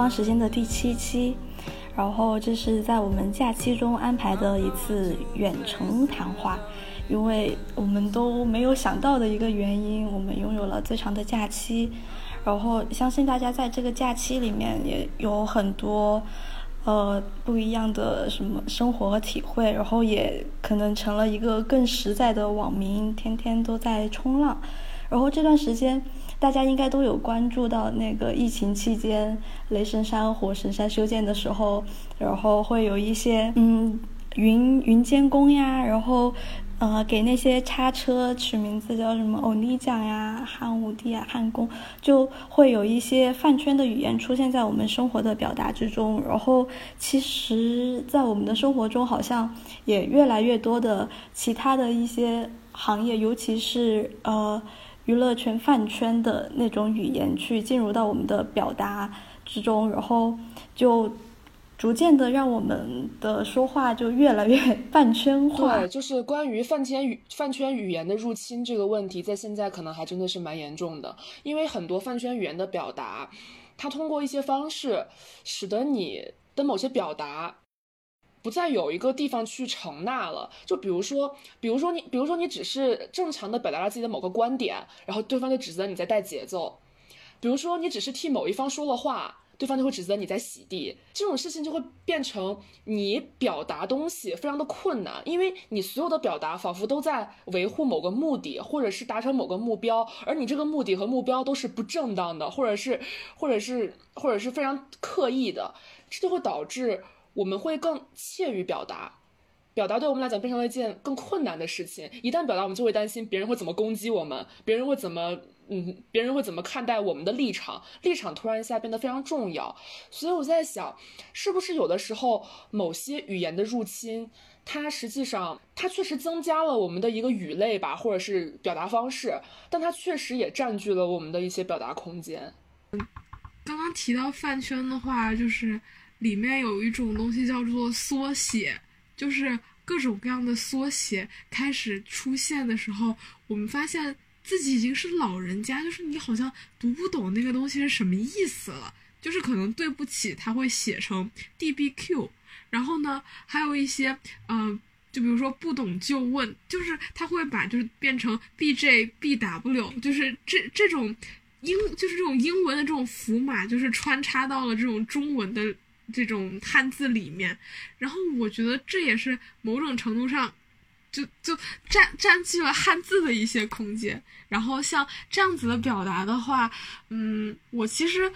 方时间的第七期，然后这是在我们假期中安排的一次远程谈话，因为我们都没有想到的一个原因，我们拥有了最长的假期，然后相信大家在这个假期里面也有很多。呃，不一样的什么生活和体会，然后也可能成了一个更实在的网民，天天都在冲浪。然后这段时间，大家应该都有关注到那个疫情期间，雷神山、火神山修建的时候，然后会有一些嗯云云监工呀，然后。呃，给那些叉车取名字叫什么欧尼酱呀、汉武帝啊、汉宫，就会有一些饭圈的语言出现在我们生活的表达之中。然后，其实，在我们的生活中，好像也越来越多的其他的一些行业，尤其是呃娱乐圈饭圈的那种语言，去进入到我们的表达之中，然后就。逐渐的，让我们的说话就越来越 饭圈化。对，就是关于饭圈语饭圈语言的入侵这个问题，在现在可能还真的是蛮严重的。因为很多饭圈语言的表达，它通过一些方式，使得你的某些表达不再有一个地方去承纳了。就比如说，比如说你，比如说你只是正常的表达了自己的某个观点，然后对方就指责你在带节奏。比如说，你只是替某一方说了话。对方就会指责你在洗地，这种事情就会变成你表达东西非常的困难，因为你所有的表达仿佛都在维护某个目的，或者是达成某个目标，而你这个目的和目标都是不正当的，或者是，或者是，或者是非常刻意的，这就会导致我们会更怯于表达，表达对我们来讲变成了一件更困难的事情。一旦表达，我们就会担心别人会怎么攻击我们，别人会怎么。嗯，别人会怎么看待我们的立场？立场突然一下变得非常重要，所以我在想，是不是有的时候某些语言的入侵，它实际上它确实增加了我们的一个语类吧，或者是表达方式，但它确实也占据了我们的一些表达空间。刚刚提到饭圈的话，就是里面有一种东西叫做缩写，就是各种各样的缩写开始出现的时候，我们发现。自己已经是老人家，就是你好像读不懂那个东西是什么意思了，就是可能对不起，他会写成 D B Q，然后呢，还有一些，嗯，就比如说不懂就问，就是他会把就是变成 B J B W，就是这这种英就是这种英文的这种符码，就是穿插到了这种中文的这种汉字里面，然后我觉得这也是某种程度上。就就占占据了汉字的一些空间，然后像这样子的表达的话，嗯，我其实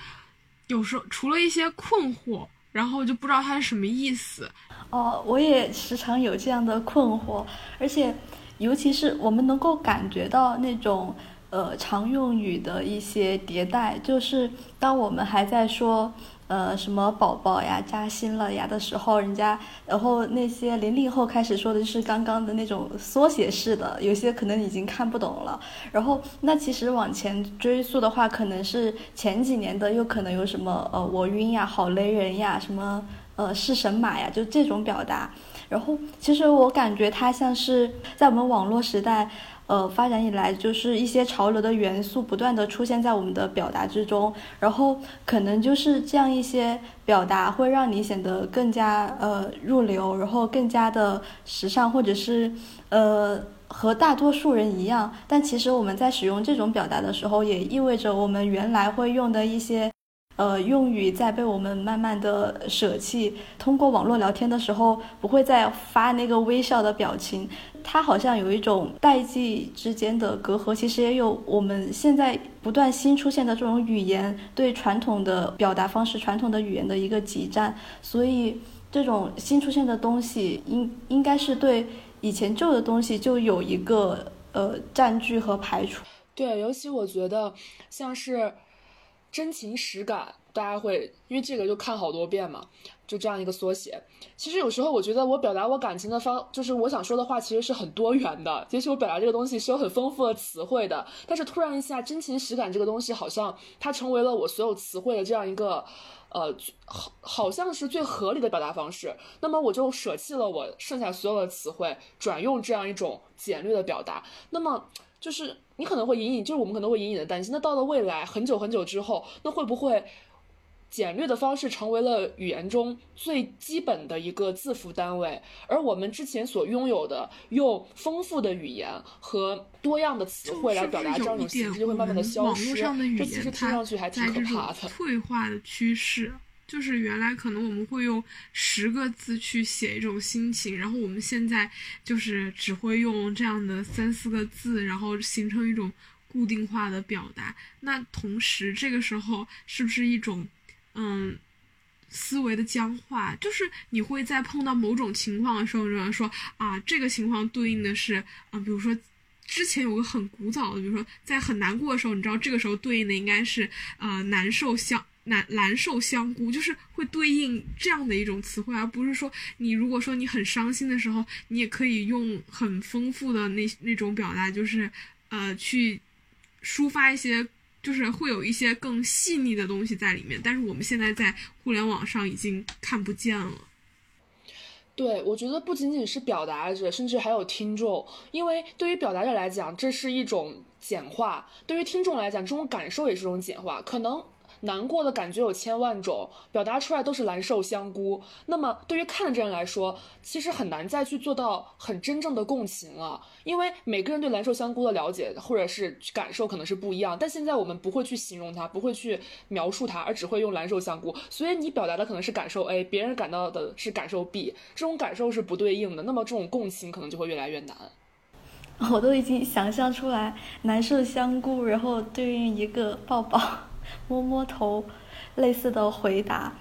有时候除了一些困惑，然后就不知道它是什么意思。哦，我也时常有这样的困惑，而且尤其是我们能够感觉到那种呃常用语的一些迭代，就是当我们还在说。呃，什么宝宝呀，扎心了呀的时候，人家，然后那些零零后开始说的就是刚刚的那种缩写式的，有些可能已经看不懂了。然后，那其实往前追溯的话，可能是前几年的，又可能有什么呃，我晕呀，好雷人呀，什么呃，是神马呀，就这种表达。然后，其实我感觉它像是在我们网络时代。呃，发展以来就是一些潮流的元素不断的出现在我们的表达之中，然后可能就是这样一些表达会让你显得更加呃入流，然后更加的时尚，或者是呃和大多数人一样。但其实我们在使用这种表达的时候，也意味着我们原来会用的一些。呃，用语在被我们慢慢的舍弃。通过网络聊天的时候，不会再发那个微笑的表情，它好像有一种代际之间的隔阂。其实也有我们现在不断新出现的这种语言对传统的表达方式、传统的语言的一个挤占。所以，这种新出现的东西，应应该是对以前旧的东西就有一个呃占据和排除。对，尤其我觉得像是。真情实感，大家会因为这个就看好多遍嘛，就这样一个缩写。其实有时候我觉得我表达我感情的方，就是我想说的话，其实是很多元的。其实我表达这个东西是有很丰富的词汇的。但是突然一下，真情实感这个东西好像它成为了我所有词汇的这样一个，呃，好好像是最合理的表达方式。那么我就舍弃了我剩下所有的词汇，转用这样一种简略的表达。那么。就是你可能会隐隐，就是我们可能会隐隐的担心，那到了未来很久很久之后，那会不会简略的方式成为了语言中最基本的一个字符单位，而我们之前所拥有的用丰富的语言和多样的词汇来表达这种形式，就会慢慢的消失。这其实听上去还挺可怕的。退化的趋势，就是原来可能我们会用十个字去写一种心情，然后我们现在就是只会用这样的三四个字，然后形成一种固定化的表达。那同时，这个时候是不是一种？嗯，思维的僵化，就是你会在碰到某种情况的时候，就说啊，这个情况对应的是啊，比如说之前有个很古早的，比如说在很难过的时候，你知道这个时候对应的应该是呃难受香难难受香菇，就是会对应这样的一种词汇，而不是说你如果说你很伤心的时候，你也可以用很丰富的那那种表达，就是呃去抒发一些。就是会有一些更细腻的东西在里面，但是我们现在在互联网上已经看不见了。对，我觉得不仅仅是表达者，甚至还有听众，因为对于表达者来讲，这是一种简化；对于听众来讲，这种感受也是一种简化，可能。难过的感觉有千万种，表达出来都是蓝瘦香菇。那么对于看的这人来说，其实很难再去做到很真正的共情了，因为每个人对蓝瘦香菇的了解或者是感受可能是不一样。但现在我们不会去形容它，不会去描述它，而只会用蓝瘦香菇。所以你表达的可能是感受 A，别人感到的是感受 B，这种感受是不对应的。那么这种共情可能就会越来越难。我都已经想象出来蓝瘦香菇，然后对应一个抱抱。摸摸头，类似的回答，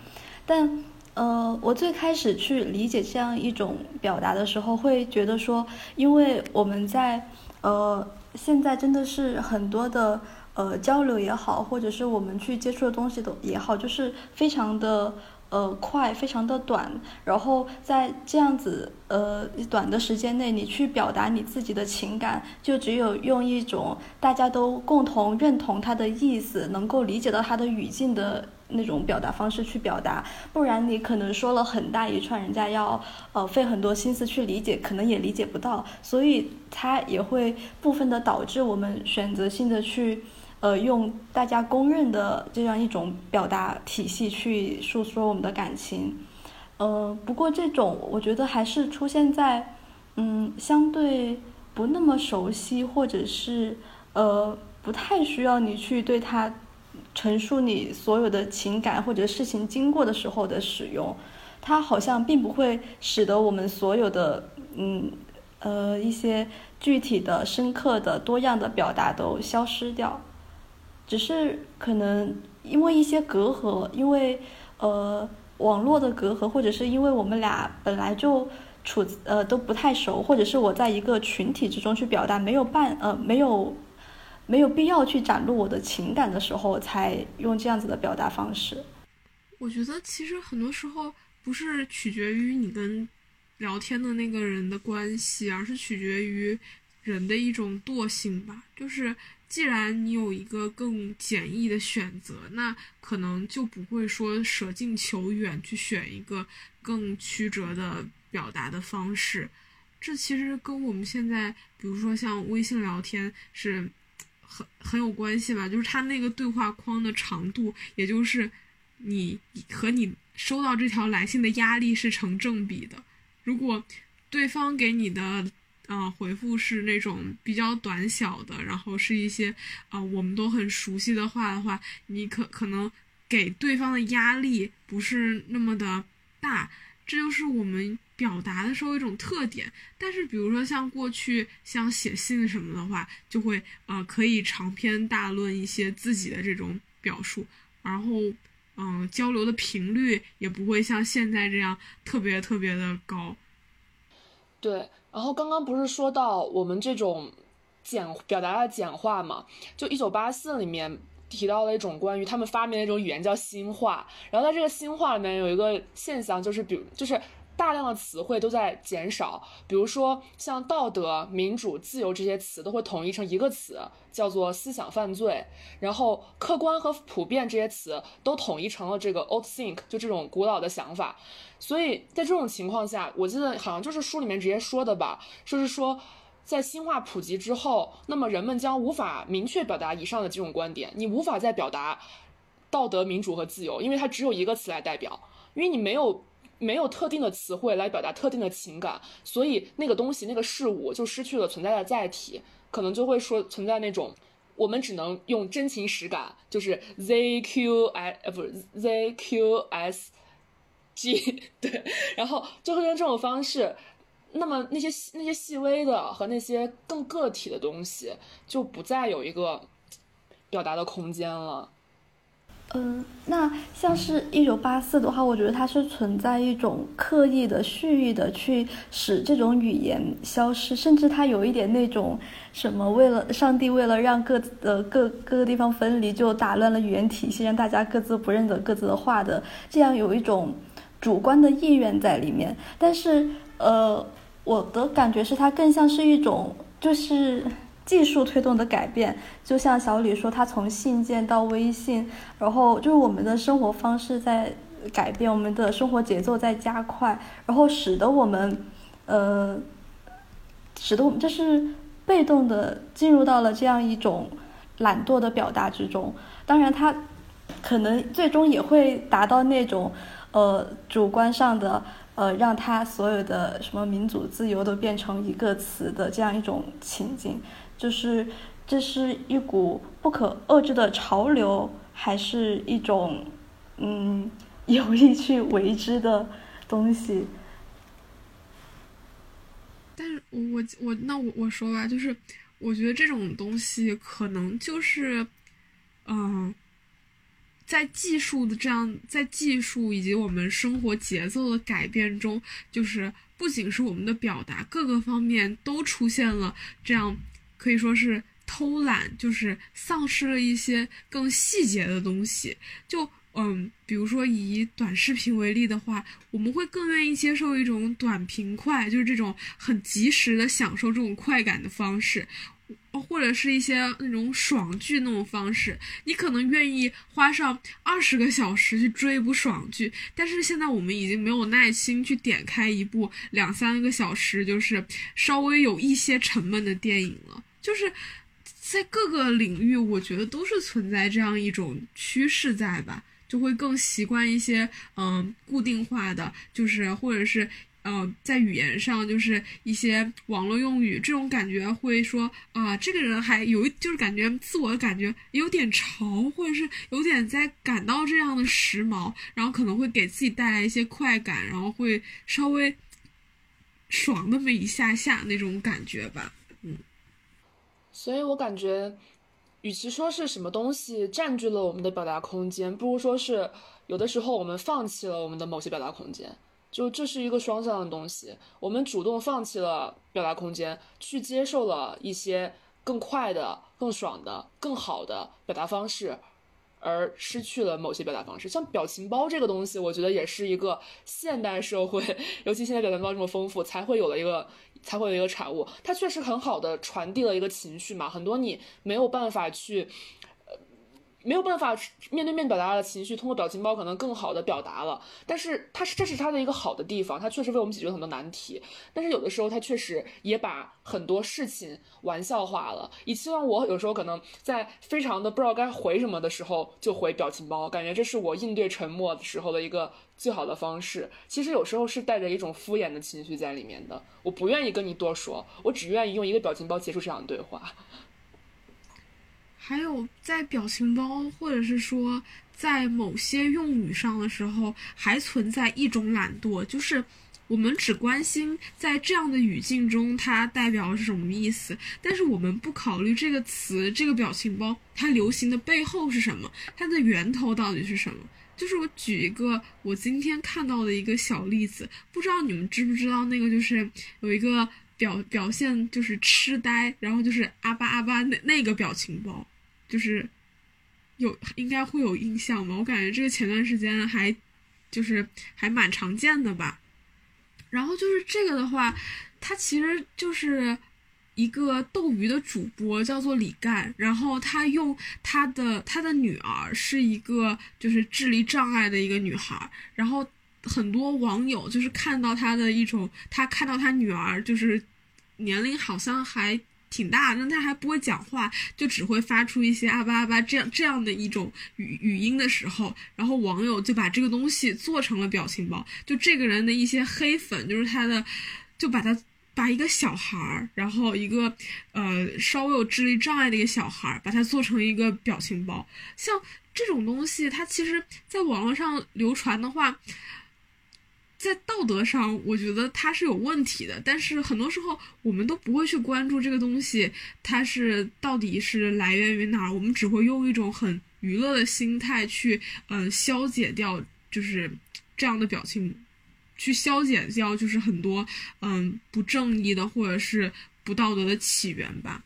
但呃，我最开始去理解这样一种表达的时候，会觉得说，因为我们在呃现在真的是很多的呃交流也好，或者是我们去接触的东西都也好，就是非常的。呃，快，非常的短，然后在这样子呃短的时间内，你去表达你自己的情感，就只有用一种大家都共同认同他的意思，能够理解到他的语境的那种表达方式去表达，不然你可能说了很大一串，人家要呃费很多心思去理解，可能也理解不到，所以它也会部分的导致我们选择性的去。呃，用大家公认的这样一种表达体系去诉说我们的感情，呃，不过这种我觉得还是出现在，嗯，相对不那么熟悉或者是呃不太需要你去对他陈述你所有的情感或者事情经过的时候的使用，它好像并不会使得我们所有的嗯呃一些具体的、深刻的、多样的表达都消失掉。只是可能因为一些隔阂，因为呃网络的隔阂，或者是因为我们俩本来就处呃都不太熟，或者是我在一个群体之中去表达，没有办呃没有没有必要去展露我的情感的时候，才用这样子的表达方式。我觉得其实很多时候不是取决于你跟聊天的那个人的关系，而是取决于人的一种惰性吧，就是。既然你有一个更简易的选择，那可能就不会说舍近求远去选一个更曲折的表达的方式。这其实跟我们现在，比如说像微信聊天是很很有关系吧？就是它那个对话框的长度，也就是你和你收到这条来信的压力是成正比的。如果对方给你的。嗯，回复是那种比较短小的，然后是一些啊我们都很熟悉的话的话，你可可能给对方的压力不是那么的大，这就是我们表达的时候一种特点。但是比如说像过去像写信什么的话，就会呃可以长篇大论一些自己的这种表述，然后嗯交流的频率也不会像现在这样特别特别的高。对。然后刚刚不是说到我们这种简表达的简化嘛？就一九八四里面提到了一种关于他们发明的一种语言叫新话。然后在这个新话里面有一个现象，就是比如就是大量的词汇都在减少。比如说像道德、民主、自由这些词都会统一成一个词，叫做思想犯罪。然后客观和普遍这些词都统一成了这个 old think，就这种古老的想法。所以在这种情况下，我记得好像就是书里面直接说的吧，就是说，在新话普及之后，那么人们将无法明确表达以上的这种观点，你无法再表达道德、民主和自由，因为它只有一个词来代表，因为你没有没有特定的词汇来表达特定的情感，所以那个东西、那个事物就失去了存在的载体，可能就会说存在那种我们只能用真情实感，就是 Z Q I 呃不是 Z Q S G 对，然后就会用这种方式。那么那些那些细微的和那些更个体的东西，就不再有一个表达的空间了。嗯，那像是一九八四的话，我觉得它是存在一种刻意的、蓄意的去使这种语言消失，甚至它有一点那种什么，为了上帝为了让各呃各各个地方分离，就打乱了语言体系，让大家各自不认得各自的话的，这样有一种主观的意愿在里面。但是，呃，我的感觉是它更像是一种就是。技术推动的改变，就像小李说，他从信件到微信，然后就是我们的生活方式在改变，我们的生活节奏在加快，然后使得我们，呃，使得我们就是被动的进入到了这样一种懒惰的表达之中。当然，他可能最终也会达到那种，呃，主观上的，呃，让他所有的什么民主自由都变成一个词的这样一种情景。就是这是一股不可遏制的潮流，还是一种嗯有意去为之的东西？但是我我那我我说吧，就是我觉得这种东西可能就是嗯，在技术的这样在技术以及我们生活节奏的改变中，就是不仅是我们的表达，各个方面都出现了这样。可以说是偷懒，就是丧失了一些更细节的东西。就嗯，比如说以短视频为例的话，我们会更愿意接受一种短平快，就是这种很及时的享受这种快感的方式，或者是一些那种爽剧那种方式。你可能愿意花上二十个小时去追一部爽剧，但是现在我们已经没有耐心去点开一部两三个小时，就是稍微有一些沉闷的电影了。就是在各个领域，我觉得都是存在这样一种趋势在吧，就会更习惯一些嗯固定化的，就是或者是呃在语言上就是一些网络用语，这种感觉会说啊这个人还有就是感觉自我的感觉有点潮，或者是有点在感到这样的时髦，然后可能会给自己带来一些快感，然后会稍微爽那么一下下那种感觉吧。所以我感觉，与其说是什么东西占据了我们的表达空间，不如说是有的时候我们放弃了我们的某些表达空间。就这是一个双向的东西，我们主动放弃了表达空间，去接受了一些更快的、更爽的、更好的表达方式。而失去了某些表达方式，像表情包这个东西，我觉得也是一个现代社会，尤其现在表情包这么丰富，才会有了一个，才会有一个产物。它确实很好的传递了一个情绪嘛，很多你没有办法去。没有办法面对面表达的情绪，通过表情包可能更好的表达了。但是它是这是它的一个好的地方，它确实为我们解决了很多难题。但是有的时候它确实也把很多事情玩笑化了。以期望我有时候可能在非常的不知道该回什么的时候就回表情包，感觉这是我应对沉默的时候的一个最好的方式。其实有时候是带着一种敷衍的情绪在里面的。我不愿意跟你多说，我只愿意用一个表情包结束这场对话。还有在表情包，或者是说在某些用语上的时候，还存在一种懒惰，就是我们只关心在这样的语境中它代表是什么意思，但是我们不考虑这个词、这个表情包它流行的背后是什么，它的源头到底是什么。就是我举一个我今天看到的一个小例子，不知道你们知不知道那个，就是有一个表表现就是痴呆，然后就是阿巴阿巴那那个表情包。就是有应该会有印象吧，我感觉这个前段时间还就是还蛮常见的吧。然后就是这个的话，他其实就是一个斗鱼的主播，叫做李干。然后他用他的他的女儿是一个就是智力障碍的一个女孩。然后很多网友就是看到他的一种，他看到他女儿就是年龄好像还。挺大，但他还不会讲话，就只会发出一些阿巴阿巴这样这样的一种语语音的时候，然后网友就把这个东西做成了表情包，就这个人的一些黑粉，就是他的，就把他把一个小孩儿，然后一个呃稍微有智力障碍的一个小孩儿，把它做成一个表情包，像这种东西，它其实在网络上流传的话。在道德上，我觉得它是有问题的，但是很多时候我们都不会去关注这个东西，它是到底是来源于哪儿，我们只会用一种很娱乐的心态去，呃，消解掉就是这样的表情，去消解掉就是很多嗯不正义的或者是不道德的起源吧。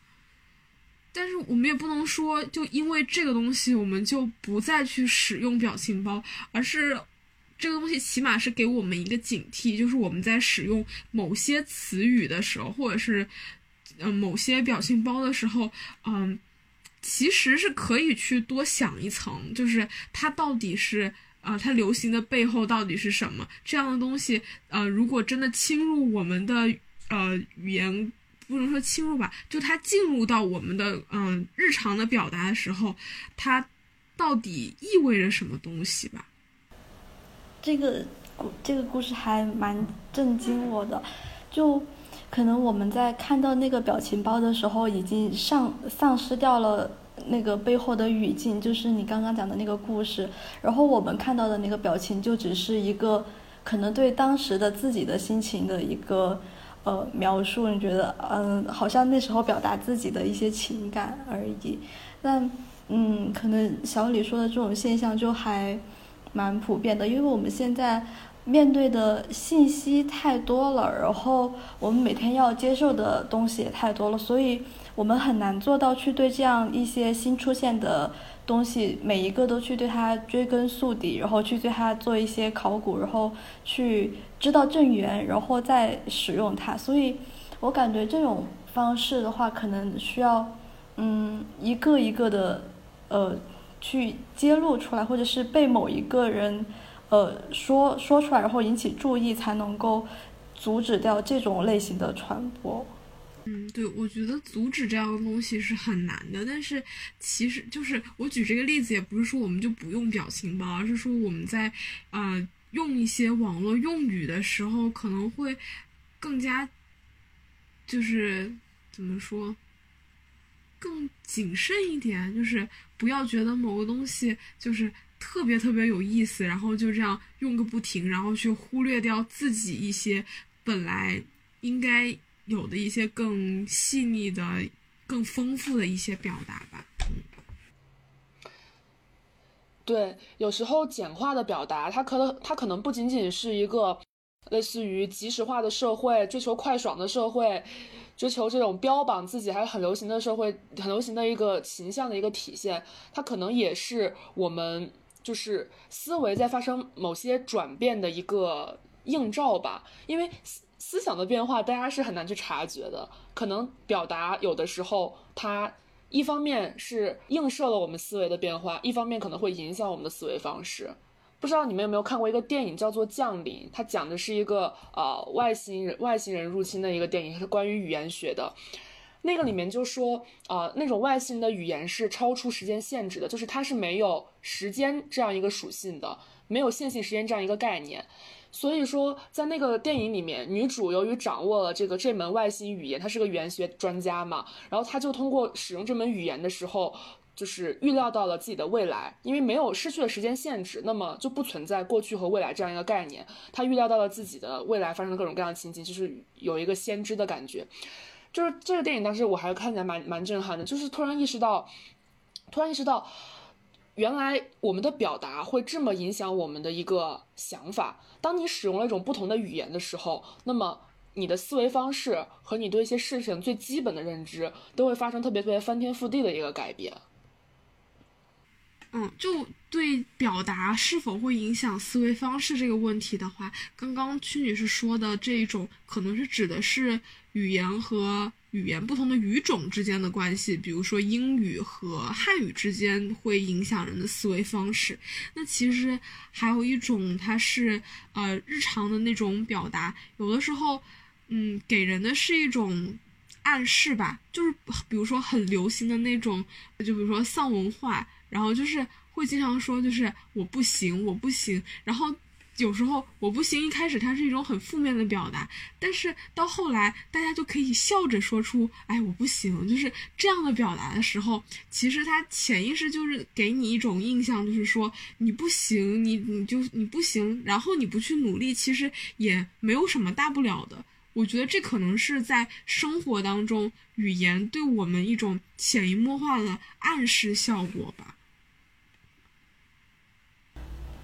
但是我们也不能说，就因为这个东西，我们就不再去使用表情包，而是。这个东西起码是给我们一个警惕，就是我们在使用某些词语的时候，或者是嗯某些表情包的时候，嗯，其实是可以去多想一层，就是它到底是啊，它流行的背后到底是什么？这样的东西，呃，如果真的侵入我们的呃语言，不能说侵入吧，就它进入到我们的嗯日常的表达的时候，它到底意味着什么东西吧？这个故这个故事还蛮震惊我的，就可能我们在看到那个表情包的时候，已经丧丧失掉了那个背后的语境，就是你刚刚讲的那个故事，然后我们看到的那个表情就只是一个可能对当时的自己的心情的一个呃描述，你觉得嗯，好像那时候表达自己的一些情感而已，但嗯，可能小李说的这种现象就还。蛮普遍的，因为我们现在面对的信息太多了，然后我们每天要接受的东西也太多了，所以我们很难做到去对这样一些新出现的东西每一个都去对它追根溯底，然后去对它做一些考古，然后去知道正源，然后再使用它。所以我感觉这种方式的话，可能需要嗯一个一个的呃。去揭露出来，或者是被某一个人，呃，说说出来，然后引起注意，才能够阻止掉这种类型的传播。嗯，对，我觉得阻止这样的东西是很难的。但是，其实就是我举这个例子，也不是说我们就不用表情包，而是说我们在呃用一些网络用语的时候，可能会更加，就是怎么说？更谨慎一点，就是不要觉得某个东西就是特别特别有意思，然后就这样用个不停，然后去忽略掉自己一些本来应该有的一些更细腻的、更丰富的一些表达吧。对，有时候简化的表达，它可能它可能不仅仅是一个类似于即时化的社会，追求快爽的社会。追求这种标榜自己还是很流行的社会，很流行的一个形象的一个体现，它可能也是我们就是思维在发生某些转变的一个映照吧。因为思思想的变化，大家是很难去察觉的。可能表达有的时候，它一方面是映射了我们思维的变化，一方面可能会影响我们的思维方式。不知道你们有没有看过一个电影叫做《降临》，它讲的是一个呃外星人外星人入侵的一个电影，是关于语言学的。那个里面就说，呃，那种外星人的语言是超出时间限制的，就是它是没有时间这样一个属性的，没有线性时间这样一个概念。所以说，在那个电影里面，女主由于掌握了这个这门外星语言，她是个语言学专家嘛，然后她就通过使用这门语言的时候。就是预料到了自己的未来，因为没有失去了时间限制，那么就不存在过去和未来这样一个概念。他预料到了自己的未来发生各种各样的情景，就是有一个先知的感觉。就是这个电影当时我还看起来蛮蛮震撼的，就是突然意识到，突然意识到，原来我们的表达会这么影响我们的一个想法。当你使用了一种不同的语言的时候，那么你的思维方式和你对一些事情最基本的认知都会发生特别特别翻天覆地的一个改变。嗯，就对表达是否会影响思维方式这个问题的话，刚刚屈女士说的这一种，可能是指的是语言和语言不同的语种之间的关系，比如说英语和汉语之间会影响人的思维方式。那其实还有一种，它是呃日常的那种表达，有的时候，嗯，给人的是一种暗示吧，就是比如说很流行的那种，就比如说丧文化，然后就是会经常说就是我不行，我不行，然后。有时候我不行，一开始它是一种很负面的表达，但是到后来大家就可以笑着说出“哎，我不行”，就是这样的表达的时候，其实它潜意识就是给你一种印象，就是说你不行，你你就你不行，然后你不去努力，其实也没有什么大不了的。我觉得这可能是在生活当中语言对我们一种潜移默化的暗示效果吧。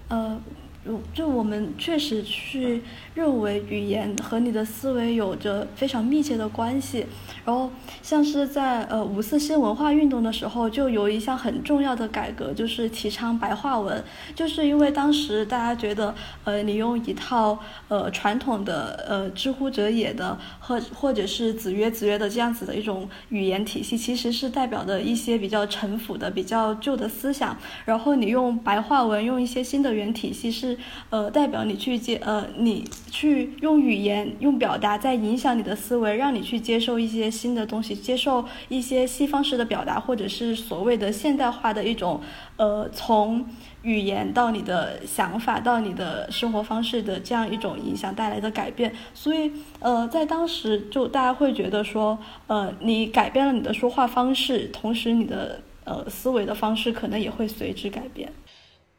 呃。就我们确实去认为语言和你的思维有着非常密切的关系，然后像是在呃五四新文化运动的时候，就有一项很重要的改革，就是提倡白话文，就是因为当时大家觉得呃你用一套呃传统的呃知乎者也的或或者是子曰子曰的这样子的一种语言体系，其实是代表的一些比较陈腐的、比较旧的思想，然后你用白话文，用一些新的语言体系是。呃，代表你去接呃，你去用语言用表达在影响你的思维，让你去接受一些新的东西，接受一些西方式的表达，或者是所谓的现代化的一种呃，从语言到你的想法到你的生活方式的这样一种影响带来的改变。所以呃，在当时就大家会觉得说，呃，你改变了你的说话方式，同时你的呃思维的方式可能也会随之改变。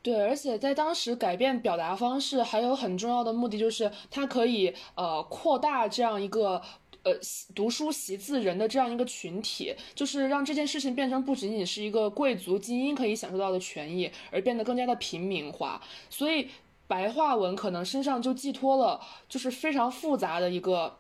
对，而且在当时改变表达方式还有很重要的目的，就是它可以呃扩大这样一个呃读书习字人的这样一个群体，就是让这件事情变成不仅仅是一个贵族精英可以享受到的权益，而变得更加的平民化。所以白话文可能身上就寄托了就是非常复杂的一个。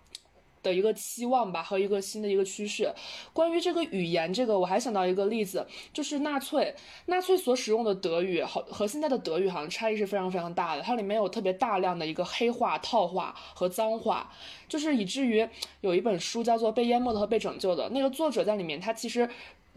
的一个期望吧，和一个新的一个趋势。关于这个语言，这个我还想到一个例子，就是纳粹，纳粹所使用的德语，好和现在的德语好像差异是非常非常大的。它里面有特别大量的一个黑话、套话和脏话，就是以至于有一本书叫做《被淹没的和被拯救的》，那个作者在里面，他其实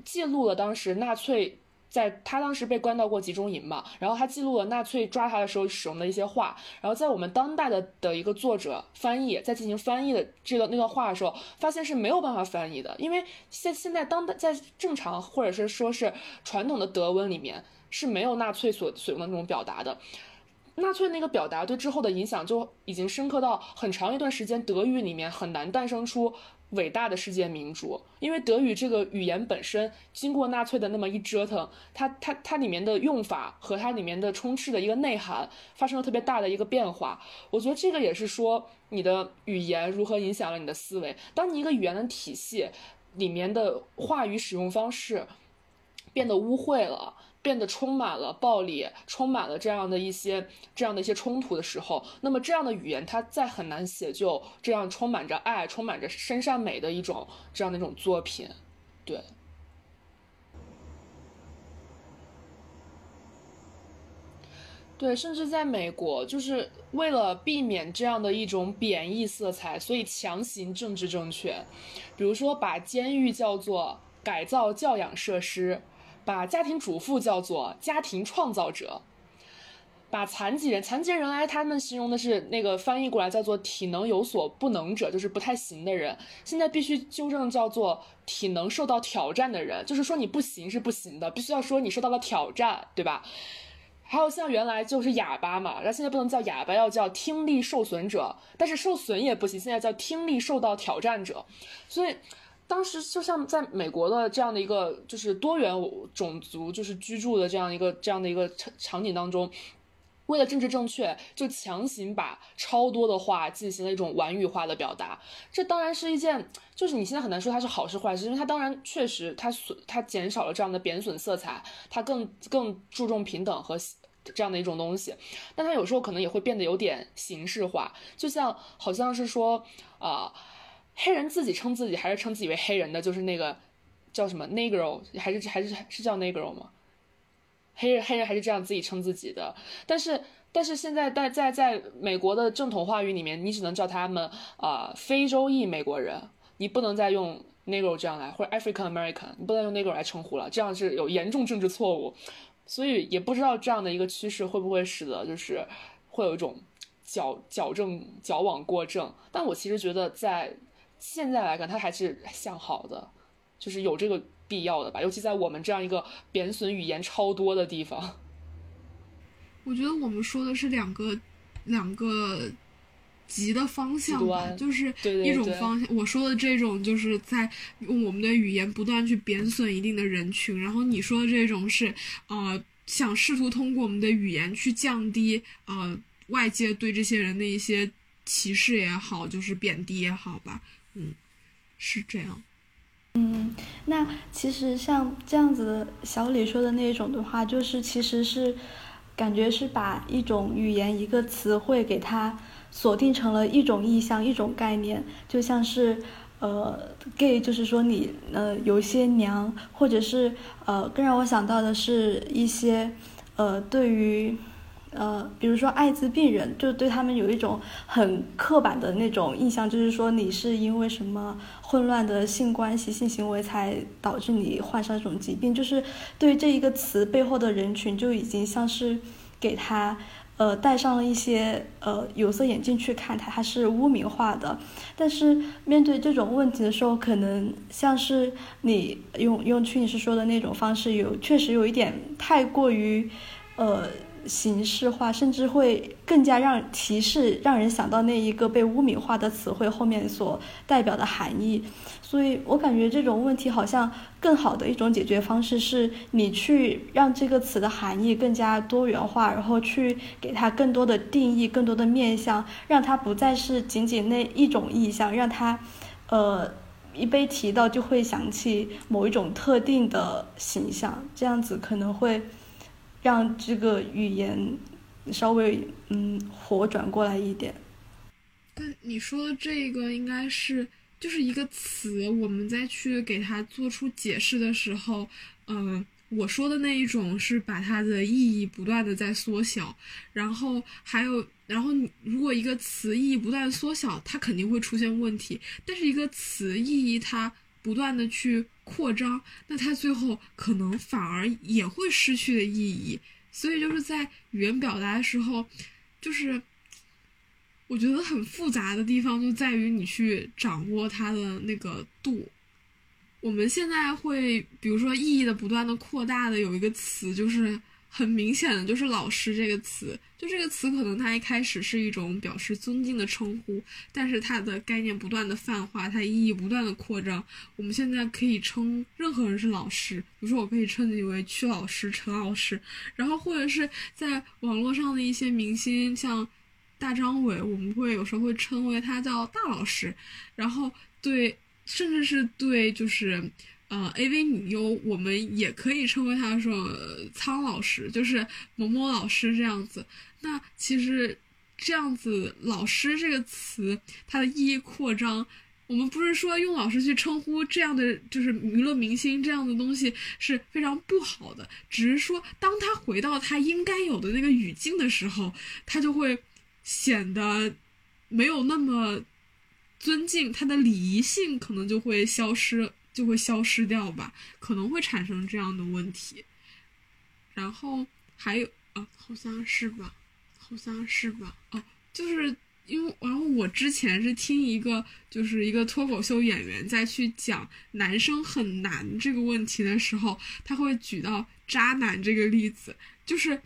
记录了当时纳粹。在他当时被关到过集中营嘛，然后他记录了纳粹抓他的时候使用的一些话，然后在我们当代的的一个作者翻译在进行翻译的这个那段话的时候，发现是没有办法翻译的，因为现现在当代在正常或者是说是传统的德文里面是没有纳粹所所用的那种表达的，纳粹那个表达对之后的影响就已经深刻到很长一段时间德语里面很难诞生出。伟大的世界民主，因为德语这个语言本身经过纳粹的那么一折腾，它它它里面的用法和它里面的充斥的一个内涵发生了特别大的一个变化。我觉得这个也是说你的语言如何影响了你的思维。当你一个语言的体系里面的话语使用方式变得污秽了。变得充满了暴力，充满了这样的一些这样的一些冲突的时候，那么这样的语言它再很难写就这样充满着爱、充满着深善美的一种这样的一种作品，对，对，甚至在美国，就是为了避免这样的一种贬义色彩，所以强行政治正确，比如说把监狱叫做改造教养设施。把家庭主妇叫做家庭创造者，把残疾人，残疾人来他们形容的是那个翻译过来叫做体能有所不能者，就是不太行的人。现在必须纠正叫做体能受到挑战的人，就是说你不行是不行的，必须要说你受到了挑战，对吧？还有像原来就是哑巴嘛，然后现在不能叫哑巴，要叫听力受损者，但是受损也不行，现在叫听力受到挑战者，所以。当时就像在美国的这样的一个就是多元种族就是居住的这样一个这样的一个场场景当中，为了政治正确，就强行把超多的话进行了一种玩语化的表达。这当然是一件，就是你现在很难说它是好事坏事，因为它当然确实它损它减少了这样的贬损色彩，它更更注重平等和这样的一种东西。但它有时候可能也会变得有点形式化，就像好像是说啊。黑人自己称自己还是称自己为黑人的，就是那个叫什么 Negro，还是还是是叫 Negro 吗？黑人黑人还是这样自己称自己的。但是但是现在在在在美国的正统话语里面，你只能叫他们啊非洲裔美国人，你不能再用 Negro 这样来，或者 African American，你不能用 Negro 来称呼了，这样是有严重政治错误。所以也不知道这样的一个趋势会不会使得就是会有一种矫矫正矫枉过正。但我其实觉得在现在来看，它还是向好的，就是有这个必要的吧。尤其在我们这样一个贬损语言超多的地方，我觉得我们说的是两个两个极的方向吧，就是一种方向。我说的这种就是在用我们的语言不断去贬损一定的人群，然后你说的这种是呃想试图通过我们的语言去降低呃外界对这些人的一些歧视也好，就是贬低也好吧。嗯，是这样。嗯，那其实像这样子的小李说的那种的话，就是其实是感觉是把一种语言一个词汇给它锁定成了一种意象、一种概念，就像是呃 gay，就是说你呃有些娘，或者是呃更让我想到的是一些呃对于。呃，比如说艾滋病人，就对他们有一种很刻板的那种印象，就是说你是因为什么混乱的性关系、性行为才导致你患上这种疾病，就是对这一个词背后的人群就已经像是给他呃戴上了一些呃有色眼镜去看他，他是污名化的。但是面对这种问题的时候，可能像是你用用屈女士说的那种方式，有确实有一点太过于呃。形式化，甚至会更加让提示让人想到那一个被污名化的词汇后面所代表的含义，所以我感觉这种问题好像更好的一种解决方式是你去让这个词的含义更加多元化，然后去给它更多的定义、更多的面向，让它不再是仅仅那一种意象，让它，呃，一被提到就会想起某一种特定的形象，这样子可能会。让这个语言稍微嗯活转过来一点。但你说的这个应该是就是一个词，我们再去给它做出解释的时候，嗯，我说的那一种是把它的意义不断的在缩小，然后还有，然后你如果一个词意义不断缩小，它肯定会出现问题。但是一个词意义它不断的去。扩张，那它最后可能反而也会失去的意义。所以就是在语言表达的时候，就是我觉得很复杂的地方就在于你去掌握它的那个度。我们现在会，比如说意义的不断的扩大的有一个词就是。很明显的就是“老师”这个词，就这个词可能它一开始是一种表示尊敬的称呼，但是它的概念不断的泛化，它意义不断的扩张。我们现在可以称任何人是老师，比如说我可以称你为曲老师、陈老师，然后或者是在网络上的一些明星，像大张伟，我们会有时候会称为他叫大老师，然后对，甚至是对，就是。呃，AV 女优，我们也可以称为她说苍老师，就是某某老师这样子。那其实这样子“老师”这个词，它的意义扩张，我们不是说用老师去称呼这样的就是娱乐明星这样的东西是非常不好的，只是说当他回到他应该有的那个语境的时候，他就会显得没有那么尊敬，他的礼仪性可能就会消失。就会消失掉吧，可能会产生这样的问题。然后还有啊，好像是吧，好像是吧。哦，就是因为，然后我之前是听一个，就是一个脱口秀演员在去讲男生很难这个问题的时候，他会举到渣男这个例子，就是。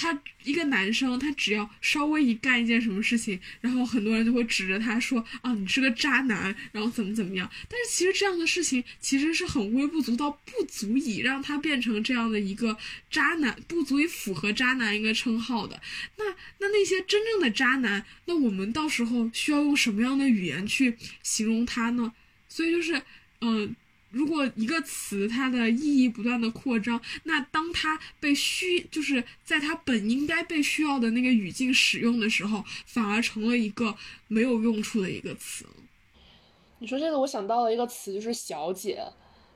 他一个男生，他只要稍微一干一件什么事情，然后很多人就会指着他说：“啊，你是个渣男，然后怎么怎么样。”但是其实这样的事情其实是很微不足道，不足以让他变成这样的一个渣男，不足以符合渣男一个称号的。那那那些真正的渣男，那我们到时候需要用什么样的语言去形容他呢？所以就是，嗯。如果一个词它的意义不断的扩张，那当它被需就是在它本应该被需要的那个语境使用的时候，反而成了一个没有用处的一个词。你说这个，我想到了一个词，就是“小姐”，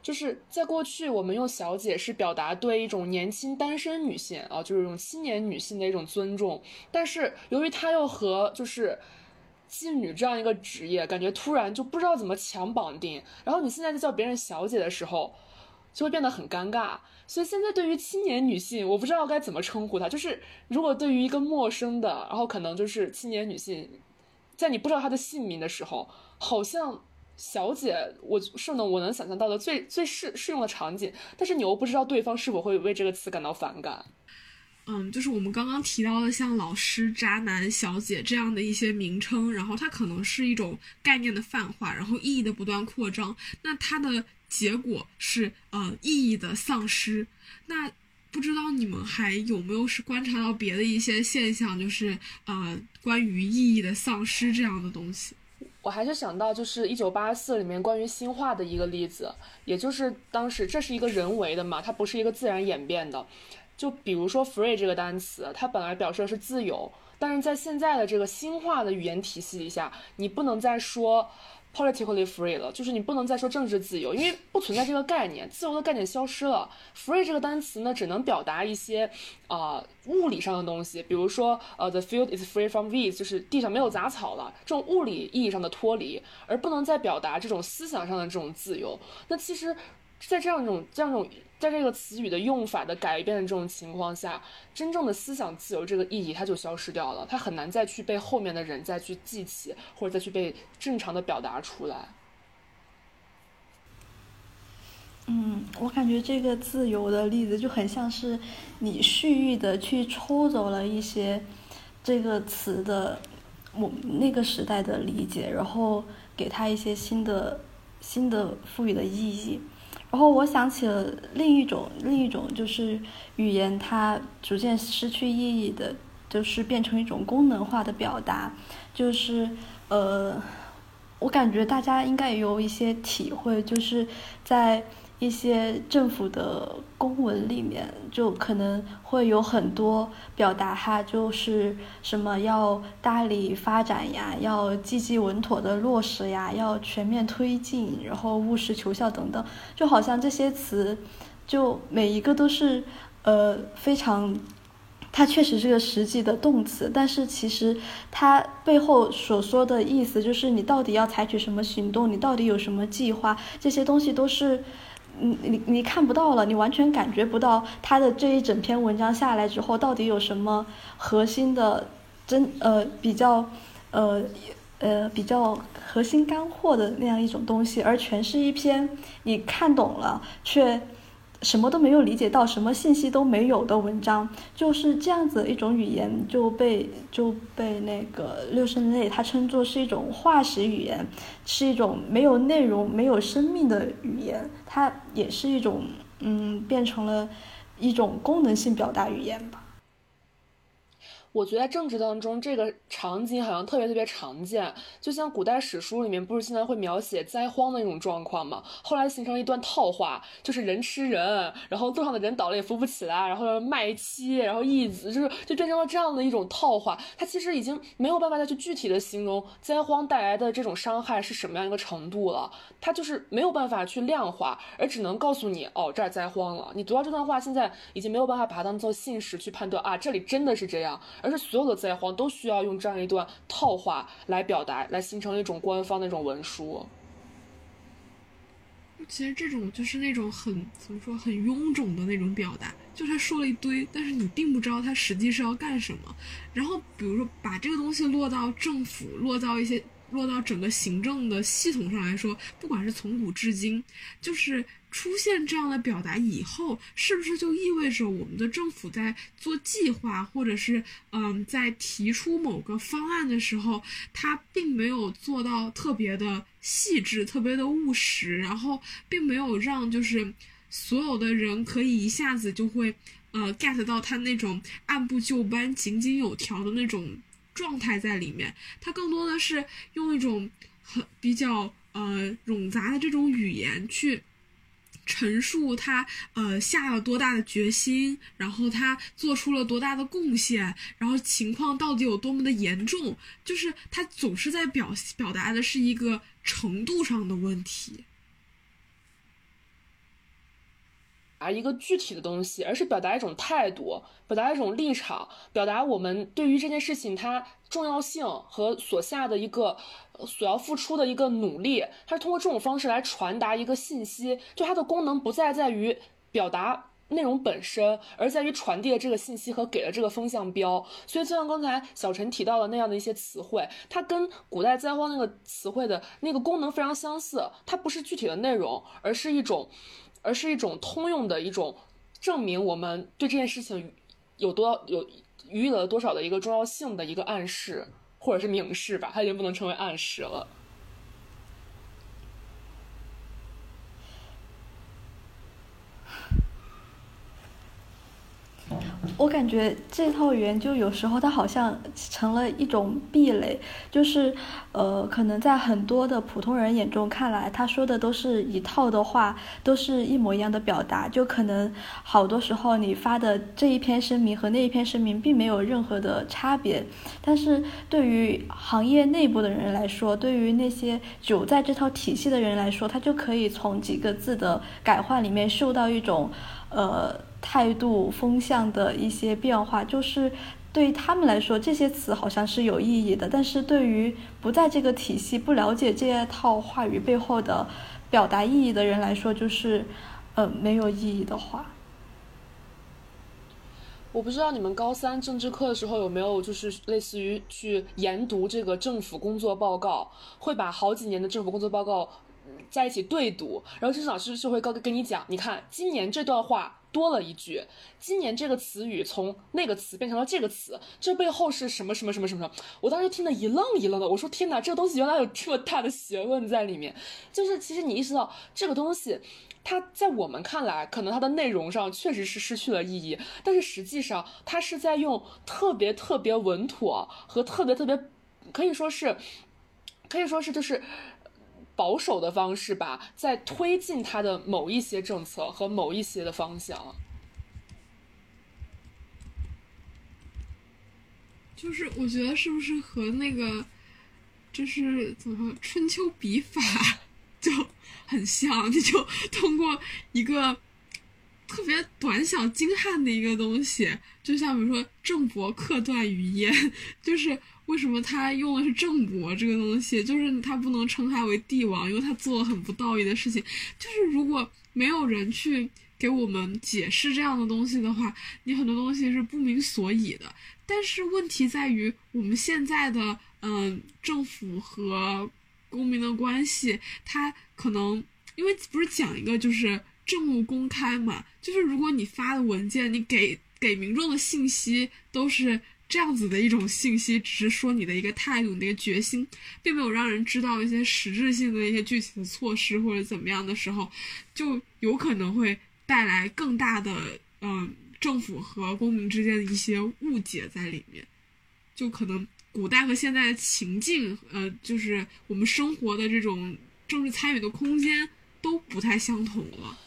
就是在过去我们用“小姐”是表达对一种年轻单身女性啊，就是一种青年女性的一种尊重，但是由于它又和就是。妓女这样一个职业，感觉突然就不知道怎么强绑定。然后你现在在叫别人小姐的时候，就会变得很尴尬。所以现在对于青年女性，我不知道该怎么称呼她。就是如果对于一个陌生的，然后可能就是青年女性，在你不知道她的姓名的时候，好像小姐，我是能我能想象到的最最适适用的场景，但是你又不知道对方是否会为这个词感到反感。嗯，就是我们刚刚提到的像老师、渣男、小姐这样的一些名称，然后它可能是一种概念的泛化，然后意义的不断扩张，那它的结果是呃意义的丧失。那不知道你们还有没有是观察到别的一些现象，就是呃关于意义的丧失这样的东西？我还是想到就是《一九八四》里面关于新化的一个例子，也就是当时这是一个人为的嘛，它不是一个自然演变的。就比如说 “free” 这个单词，它本来表示的是自由，但是在现在的这个新化的语言体系底下，你不能再说 “politically free” 了，就是你不能再说政治自由，因为不存在这个概念，自由的概念消失了。“free” 这个单词呢，只能表达一些啊物理上的东西，比如说呃，“the field is free from weeds”，就是地上没有杂草了，这种物理意义上的脱离，而不能再表达这种思想上的这种自由。那其实，在这样一种这样一种。在这个词语的用法的改变的这种情况下，真正的思想自由这个意义它就消失掉了，它很难再去被后面的人再去记起，或者再去被正常的表达出来。嗯，我感觉这个自由的例子就很像是你蓄意的去抽走了一些这个词的我那个时代的理解，然后给它一些新的新的赋予的意义。然后我想起了另一种，另一种就是语言它逐渐失去意义的，就是变成一种功能化的表达，就是呃，我感觉大家应该也有一些体会，就是在。一些政府的公文里面，就可能会有很多表达，它就是什么要大力发展呀，要积极稳妥的落实呀，要全面推进，然后务实求效等等，就好像这些词，就每一个都是呃非常，它确实是个实际的动词，但是其实它背后所说的意思，就是你到底要采取什么行动，你到底有什么计划，这些东西都是。你你你看不到了，你完全感觉不到他的这一整篇文章下来之后到底有什么核心的真呃比较呃呃比较核心干货的那样一种东西，而全是一篇你看懂了却。什么都没有理解到，什么信息都没有的文章，就是这样子一种语言就被就被那个六声类它称作是一种化石语言，是一种没有内容、没有生命的语言，它也是一种嗯，变成了一种功能性表达语言吧。我觉得在政治当中，这个场景好像特别特别常见。就像古代史书里面，不是经常会描写灾荒的那种状况吗？后来形成了一段套话，就是人吃人，然后路上的人倒了也扶不起来，然后卖妻，然后义子，就是就变成了这样的一种套话。它其实已经没有办法再去具体的形容灾荒带来的这种伤害是什么样一个程度了。它就是没有办法去量化，而只能告诉你，哦，这儿灾荒了。你读到这段话，现在已经没有办法把它当做信实去判断啊，这里真的是这样。而是所有的灾荒都需要用这样一段套话来表达，来形成一种官方那种文书。其实这种就是那种很怎么说很臃肿的那种表达，就他说了一堆，但是你并不知道他实际是要干什么。然后比如说把这个东西落到政府，落到一些。落到整个行政的系统上来说，不管是从古至今，就是出现这样的表达以后，是不是就意味着我们的政府在做计划，或者是嗯，在提出某个方案的时候，它并没有做到特别的细致、特别的务实，然后并没有让就是所有的人可以一下子就会呃 get 到他那种按部就班、井井有条的那种。状态在里面，它更多的是用一种很比较呃冗杂的这种语言去陈述他呃下了多大的决心，然后他做出了多大的贡献，然后情况到底有多么的严重，就是他总是在表表达的是一个程度上的问题。一个具体的东西，而是表达一种态度，表达一种立场，表达我们对于这件事情它重要性和所下的一个所要付出的一个努力，它是通过这种方式来传达一个信息，就它的功能不再在于表达内容本身，而在于传递了这个信息和给了这个风向标。所以，就像刚才小陈提到的那样的一些词汇，它跟古代灾荒那个词汇的那个功能非常相似。它不是具体的内容，而是一种，而是一种通用的一种证明我们对这件事情有多有予以了多少的一个重要性的一个暗示，或者是明示吧。它已经不能称为暗示了。我感觉这套语言就有时候它好像成了一种壁垒，就是呃，可能在很多的普通人眼中看来，他说的都是一套的话，都是一模一样的表达，就可能好多时候你发的这一篇声明和那一篇声明并没有任何的差别。但是对于行业内部的人来说，对于那些久在这套体系的人来说，他就可以从几个字的改换里面受到一种呃。态度风向的一些变化，就是对于他们来说，这些词好像是有意义的；但是对于不在这个体系、不了解这套话语背后的表达意义的人来说，就是呃没有意义的话。我不知道你们高三政治课的时候有没有，就是类似于去研读这个政府工作报告，会把好几年的政府工作报告在一起对读，然后政治老师就会告跟你讲，你看今年这段话。多了一句，今年这个词语从那个词变成了这个词，这背后是什么什么什么什么？我当时听得一愣一愣的，我说天哪，这个东西原来有这么大的学问在里面。就是其实你意识到这个东西，它在我们看来，可能它的内容上确实是失去了意义，但是实际上它是在用特别特别稳妥和特别特别，可以说是，可以说是就是。保守的方式吧，在推进它的某一些政策和某一些的方向。就是我觉得是不是和那个，就是怎么说春秋笔法 就很像？你就通过一个特别短小精悍的一个东西，就像比如说郑伯克段于鄢，就是。为什么他用的是郑伯这个东西？就是他不能称他为帝王，因为他做了很不道义的事情。就是如果没有人去给我们解释这样的东西的话，你很多东西是不明所以的。但是问题在于，我们现在的嗯政府和公民的关系，它可能因为不是讲一个就是政务公开嘛，就是如果你发的文件，你给给民众的信息都是。这样子的一种信息，只是说你的一个态度、你的一个决心，并没有让人知道一些实质性的一些具体的措施或者怎么样的时候，就有可能会带来更大的嗯政府和公民之间的一些误解在里面。就可能古代和现在的情境，呃，就是我们生活的这种政治参与的空间都不太相同了。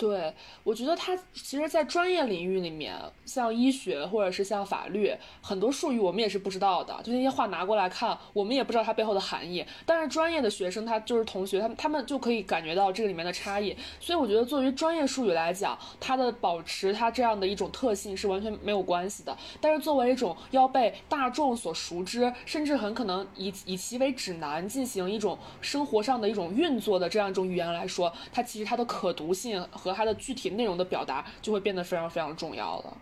对，我觉得它其实，在专业领域里面，像医学或者是像法律，很多术语我们也是不知道的。就那些话拿过来看，我们也不知道它背后的含义。但是专业的学生，他就是同学，他们他们就可以感觉到这个里面的差异。所以我觉得，作为专业术语来讲，它的保持它这样的一种特性是完全没有关系的。但是作为一种要被大众所熟知，甚至很可能以以其为指南进行一种生活上的一种运作的这样一种语言来说，它其实它的可读性和它的具体内容的表达就会变得非常非常重要了。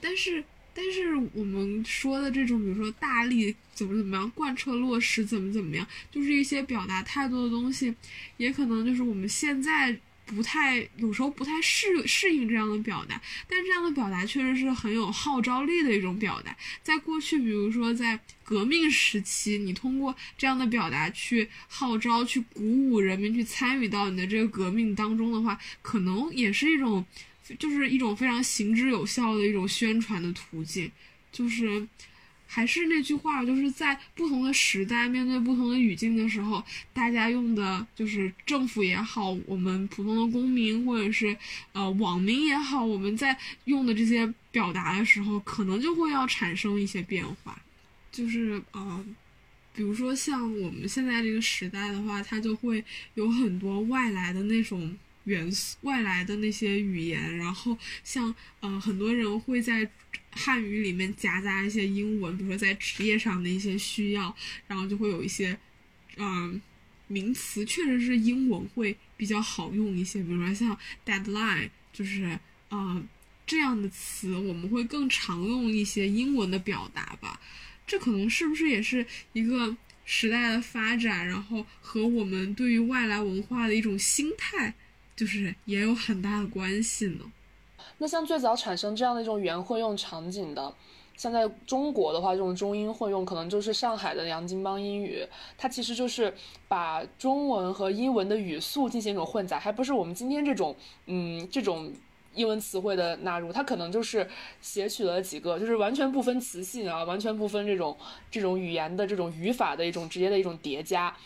但是，但是我们说的这种，比如说大力怎么怎么样，贯彻落实怎么怎么样，就是一些表达态度的东西，也可能就是我们现在。不太，有时候不太适适应这样的表达，但这样的表达确实是很有号召力的一种表达。在过去，比如说在革命时期，你通过这样的表达去号召、去鼓舞人民去参与到你的这个革命当中的话，可能也是一种，就是一种非常行之有效的一种宣传的途径，就是。还是那句话，就是在不同的时代，面对不同的语境的时候，大家用的就是政府也好，我们普通的公民或者是呃网民也好，我们在用的这些表达的时候，可能就会要产生一些变化。就是呃，比如说像我们现在这个时代的话，它就会有很多外来的那种元素，外来的那些语言，然后像呃很多人会在。汉语里面夹杂一些英文，比如说在职业上的一些需要，然后就会有一些，嗯，名词确实是英文会比较好用一些，比如说像 deadline，就是呃这样的词，我们会更常用一些英文的表达吧。这可能是不是也是一个时代的发展，然后和我们对于外来文化的一种心态，就是也有很大的关系呢？那像最早产生这样的一种语言混用场景的。像在中国的话，这种中英混用可能就是上海的洋泾浜英语，它其实就是把中文和英文的语速进行一种混杂，还不是我们今天这种嗯这种英文词汇的纳入，它可能就是写取了几个，就是完全不分词性啊，完全不分这种这种语言的这种语法的一种直接的一种叠加。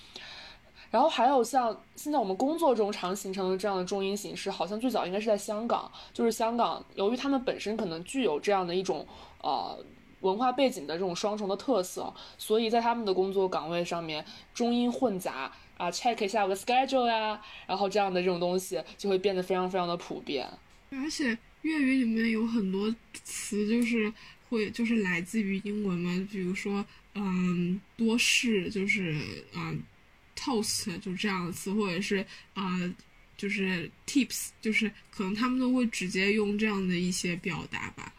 然后还有像现在我们工作中常形成的这样的中英形式，好像最早应该是在香港，就是香港由于他们本身可能具有这样的一种。呃，文化背景的这种双重的特色，所以在他们的工作岗位上面，中英混杂啊，check 一下我的 schedule 呀，然后这样的这种东西就会变得非常非常的普遍。而且粤语里面有很多词就是会就是来自于英文嘛，比如说嗯多事就是嗯 toast 就这样的词，或者是啊就是 tips 就是可能他们都会直接用这样的一些表达吧。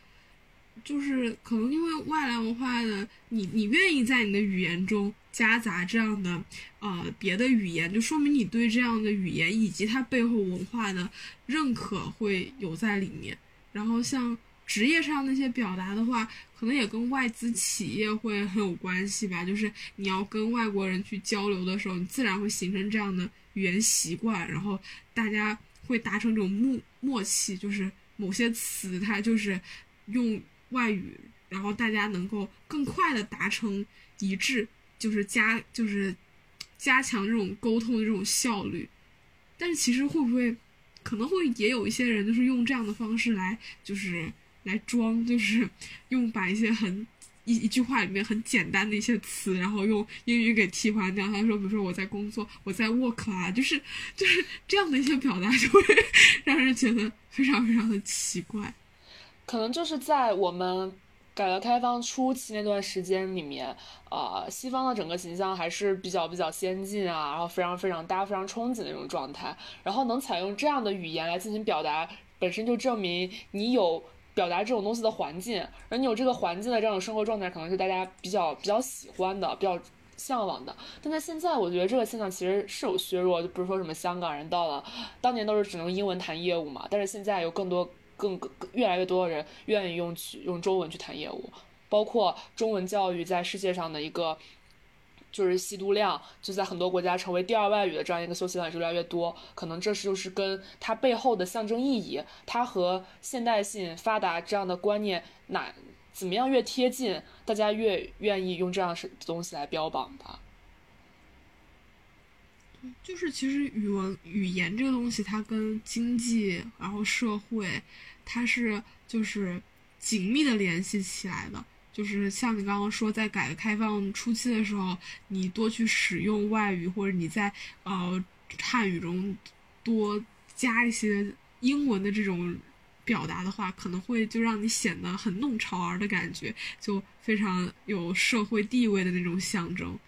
就是可能因为外来文化的你，你愿意在你的语言中夹杂这样的呃别的语言，就说明你对这样的语言以及它背后文化的认可会有在里面。然后像职业上那些表达的话，可能也跟外资企业会很有关系吧。就是你要跟外国人去交流的时候，你自然会形成这样的语言习惯，然后大家会达成这种默默契，就是某些词它就是用。外语，然后大家能够更快的达成一致，就是加就是加强这种沟通的这种效率。但是其实会不会可能会也有一些人就是用这样的方式来就是来装，就是用把一些很一一句话里面很简单的一些词，然后用英语给替换掉。他说，比如说我在工作，我在 work 啊，就是就是这样的一些表达，就会让人觉得非常非常的奇怪。可能就是在我们改革开放初期那段时间里面，呃，西方的整个形象还是比较比较先进啊，然后非常非常大家非常憧憬的那种状态，然后能采用这样的语言来进行表达，本身就证明你有表达这种东西的环境，而你有这个环境的这种生活状态，可能是大家比较比较喜欢的、比较向往的。但在现在，我觉得这个现象其实是有削弱，就不是说什么香港人到了当年都是只能英文谈业务嘛，但是现在有更多。更越来越多的人愿意用去用中文去谈业务，包括中文教育在世界上的一个就是吸读量，就在很多国家成为第二外语的这样一个休息量也是越来越多。可能这是就是跟它背后的象征意义，它和现代性发达这样的观念哪怎么样越贴近，大家越愿意用这样是东西来标榜的。就是其实语文语言这个东西，它跟经济然后社会。它是就是紧密的联系起来的，就是像你刚刚说，在改革开放初期的时候，你多去使用外语，或者你在呃汉语中多加一些英文的这种表达的话，可能会就让你显得很弄潮儿的感觉，就非常有社会地位的那种象征。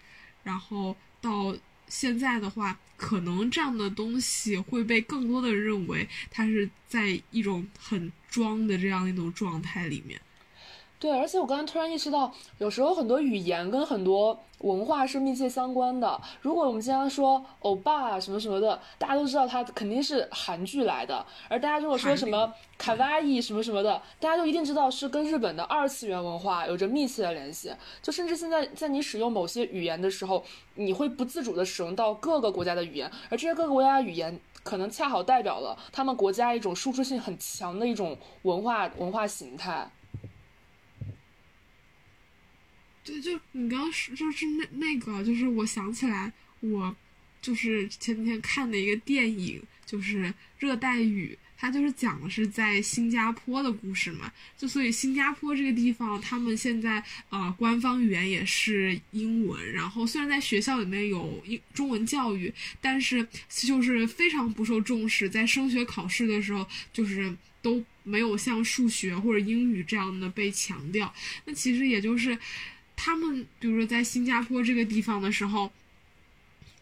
然后到现在的话。可能这样的东西会被更多的认为，它是在一种很装的这样一种状态里面。对，而且我刚才突然意识到，有时候很多语言跟很多文化是密切相关的。如果我们经常说欧巴什么什么的，大家都知道它肯定是韩剧来的；而大家如果说什么卡哇伊什么什么的，大家都一定知道是跟日本的二次元文化有着密切的联系。就甚至现在在你使用某些语言的时候，你会不自主的使用到各个国家的语言，而这些各个国家的语言可能恰好代表了他们国家一种输出性很强的一种文化文化形态。对，就你刚刚说，就是那那个，就是我想起来，我就是前几天看的一个电影，就是《热带雨》，它就是讲的是在新加坡的故事嘛。就所以新加坡这个地方，他们现在呃官方语言也是英文，然后虽然在学校里面有英中文教育，但是就是非常不受重视，在升学考试的时候，就是都没有像数学或者英语这样的被强调。那其实也就是。他们比如说在新加坡这个地方的时候，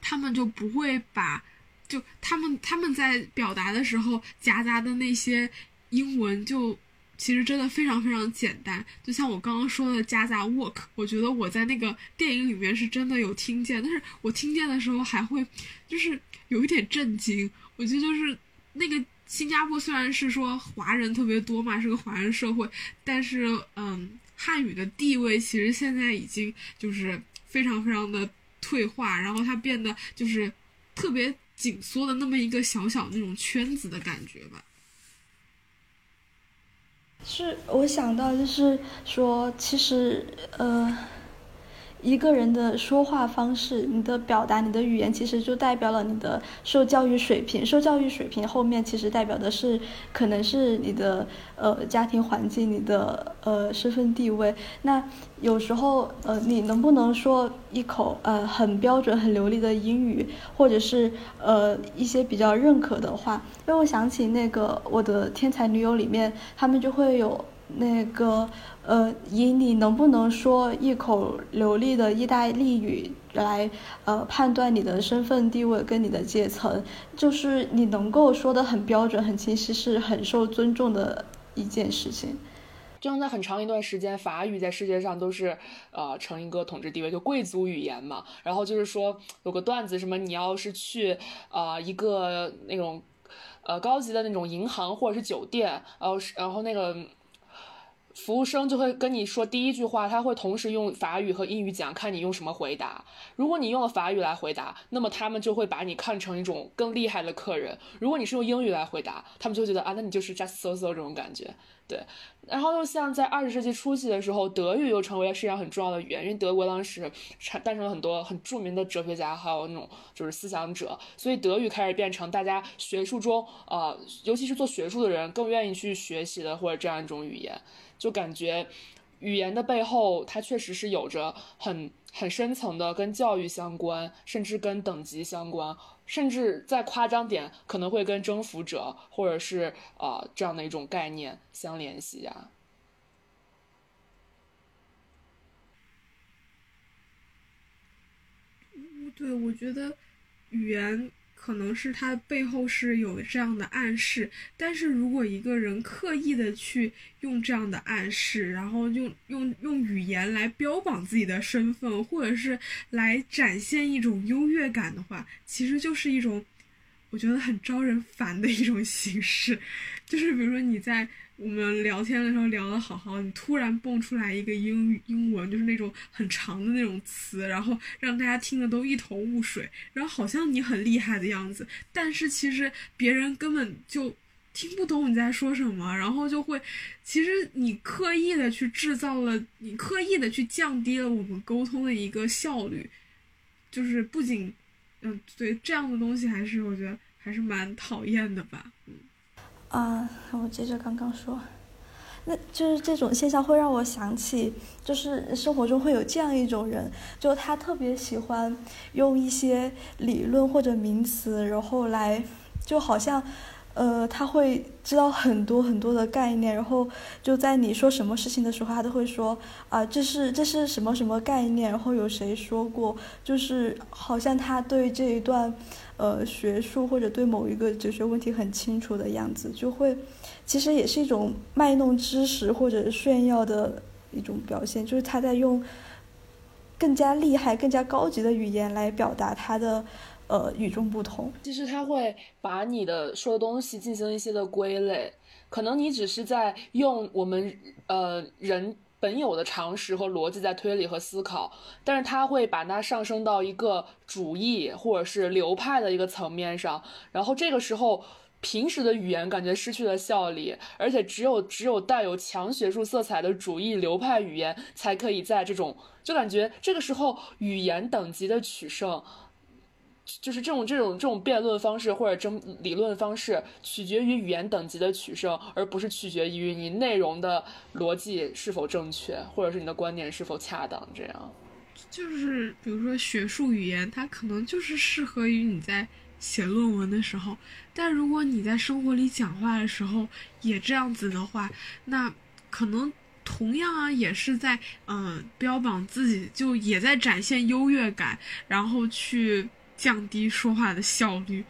他们就不会把，就他们他们在表达的时候夹杂的那些英文就。其实真的非常非常简单，就像我刚刚说的夹杂 work，我觉得我在那个电影里面是真的有听见，但是我听见的时候还会就是有一点震惊。我觉得就是那个新加坡虽然是说华人特别多嘛，是个华人社会，但是嗯，汉语的地位其实现在已经就是非常非常的退化，然后它变得就是特别紧缩的那么一个小小那种圈子的感觉吧。是我想到，就是说，其实，呃，一个人的说话方式，你的表达，你的语言，其实就代表了你的受教育水平。受教育水平后面，其实代表的是，可能是你的呃家庭环境，你的呃身份地位。那有时候，呃，你能不能说一口呃很标准、很流利的英语，或者是呃一些比较认可的话？让我想起那个我的天才女友里面，他们就会有。那个，呃，以你能不能说一口流利的意大利语来，呃，判断你的身份地位跟你的阶层，就是你能够说的很标准、很清晰，是很受尊重的一件事情。就像在很长一段时间，法语在世界上都是，呃，成一个统治地位，就贵族语言嘛。然后就是说有个段子，什么你要是去，啊，一个那种，呃，高级的那种银行或者是酒店，然后是然后那个。服务生就会跟你说第一句话，他会同时用法语和英语讲，看你用什么回答。如果你用了法语来回答，那么他们就会把你看成一种更厉害的客人；如果你是用英语来回答，他们就觉得啊，那你就是 just so so 这种感觉。对，然后又像在二十世纪初期的时候，德语又成为了世界上很重要的语言，因为德国当时产诞生了很多很著名的哲学家，还有那种就是思想者，所以德语开始变成大家学术中呃，尤其是做学术的人更愿意去学习的或者这样一种语言。就感觉，语言的背后，它确实是有着很很深层的跟教育相关，甚至跟等级相关，甚至再夸张点，可能会跟征服者或者是啊这样的一种概念相联系呀。对，我觉得语言。可能是他背后是有这样的暗示，但是如果一个人刻意的去用这样的暗示，然后用用用语言来标榜自己的身份，或者是来展现一种优越感的话，其实就是一种我觉得很招人烦的一种形式，就是比如说你在。我们聊天的时候聊得好好，你突然蹦出来一个英英文，就是那种很长的那种词，然后让大家听的都一头雾水，然后好像你很厉害的样子，但是其实别人根本就听不懂你在说什么，然后就会，其实你刻意的去制造了，你刻意的去降低了我们沟通的一个效率，就是不仅，嗯，对这样的东西还是我觉得还是蛮讨厌的吧，嗯。啊，我接着刚刚说，那就是这种现象会让我想起，就是生活中会有这样一种人，就他特别喜欢用一些理论或者名词，然后来，就好像。呃，他会知道很多很多的概念，然后就在你说什么事情的时候，他都会说啊，这是这是什么什么概念，然后有谁说过，就是好像他对这一段，呃，学术或者对某一个哲学问题很清楚的样子，就会，其实也是一种卖弄知识或者炫耀的一种表现，就是他在用更加厉害、更加高级的语言来表达他的。呃，与众不同。其实他会把你的说的东西进行一些的归类，可能你只是在用我们呃人本有的常识和逻辑在推理和思考，但是他会把它上升到一个主义或者是流派的一个层面上，然后这个时候平时的语言感觉失去了效力，而且只有只有带有强学术色彩的主义流派语言才可以在这种就感觉这个时候语言等级的取胜。就是这种这种这种辩论方式或者争理论方式，取决于语言等级的取胜，而不是取决于你内容的逻辑是否正确，或者是你的观点是否恰当。这样，就是比如说学术语言，它可能就是适合于你在写论文的时候，但如果你在生活里讲话的时候也这样子的话，那可能同样啊，也是在嗯标榜自己，就也在展现优越感，然后去。降低说话的效率。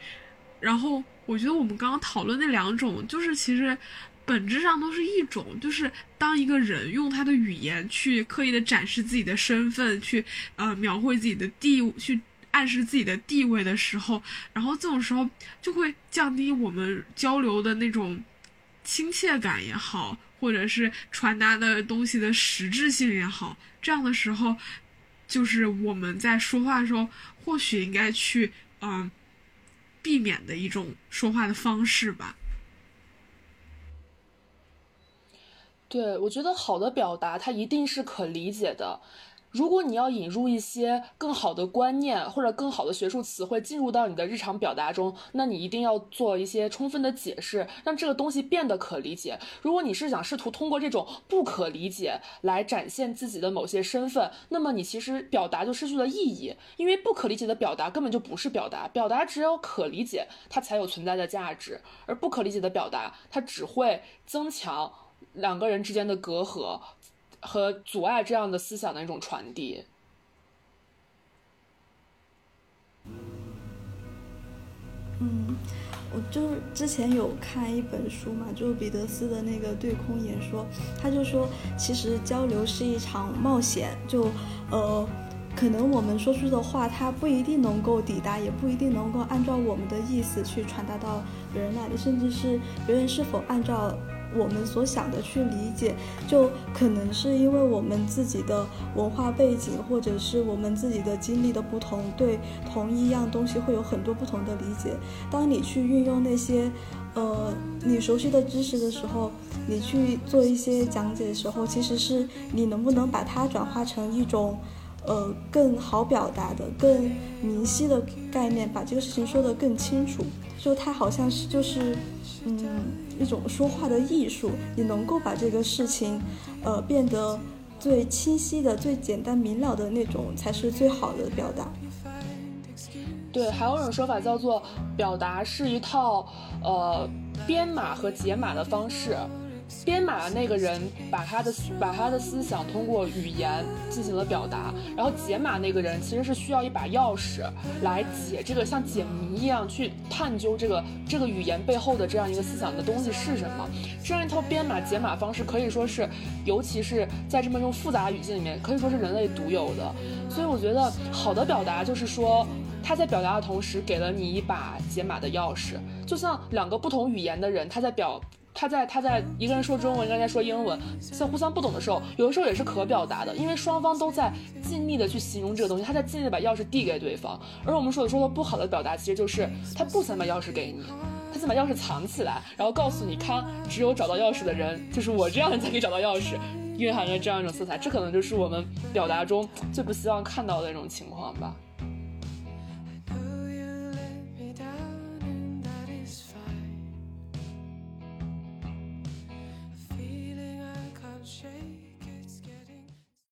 然后我觉得我们刚刚讨论那两种，就是其实本质上都是一种，就是当一个人用他的语言去刻意的展示自己的身份，去呃描绘自己的地，去暗示自己的地位的时候，然后这种时候就会降低我们交流的那种亲切感也好，或者是传达的东西的实质性也好，这样的时候。就是我们在说话的时候，或许应该去嗯避免的一种说话的方式吧。对，我觉得好的表达，它一定是可理解的。如果你要引入一些更好的观念或者更好的学术词汇进入到你的日常表达中，那你一定要做一些充分的解释，让这个东西变得可理解。如果你是想试图通过这种不可理解来展现自己的某些身份，那么你其实表达就失去了意义，因为不可理解的表达根本就不是表达，表达只有可理解它才有存在的价值，而不可理解的表达它只会增强两个人之间的隔阂。和阻碍这样的思想的一种传递。嗯，我就是之前有看一本书嘛，就是彼得斯的那个对空演说，他就说，其实交流是一场冒险，就呃，可能我们说出的话，它不一定能够抵达，也不一定能够按照我们的意思去传达到别人那里，甚至是别人是否按照。我们所想的去理解，就可能是因为我们自己的文化背景，或者是我们自己的经历的不同，对同一样东西会有很多不同的理解。当你去运用那些，呃，你熟悉的知识的时候，你去做一些讲解的时候，其实是你能不能把它转化成一种，呃，更好表达的、更明晰的概念，把这个事情说得更清楚。就它好像是就是，嗯。一种说话的艺术，你能够把这个事情，呃，变得最清晰的、最简单明了的那种，才是最好的表达。对，还有一种说法叫做，表达是一套，呃，编码和解码的方式。编码那个人把他的把他的思想通过语言进行了表达，然后解码那个人其实是需要一把钥匙来解这个像解谜一样去探究这个这个语言背后的这样一个思想的东西是什么。这样一套编码解码方式可以说是，尤其是在这么一种复杂语境里面，可以说是人类独有的。所以我觉得好的表达就是说他在表达的同时给了你一把解码的钥匙，就像两个不同语言的人他在表。他在他在一个人说中文，一个人在说英文，在互相不懂的时候，有的时候也是可表达的，因为双方都在尽力的去形容这个东西，他在尽力的把钥匙递给对方。而我们说的说的不好的表达，其实就是他不想把钥匙给你，他想把钥匙藏起来，然后告诉你，看，只有找到钥匙的人，就是我这样才可以找到钥匙，蕴含着这样一种色彩，这可能就是我们表达中最不希望看到的那种情况吧。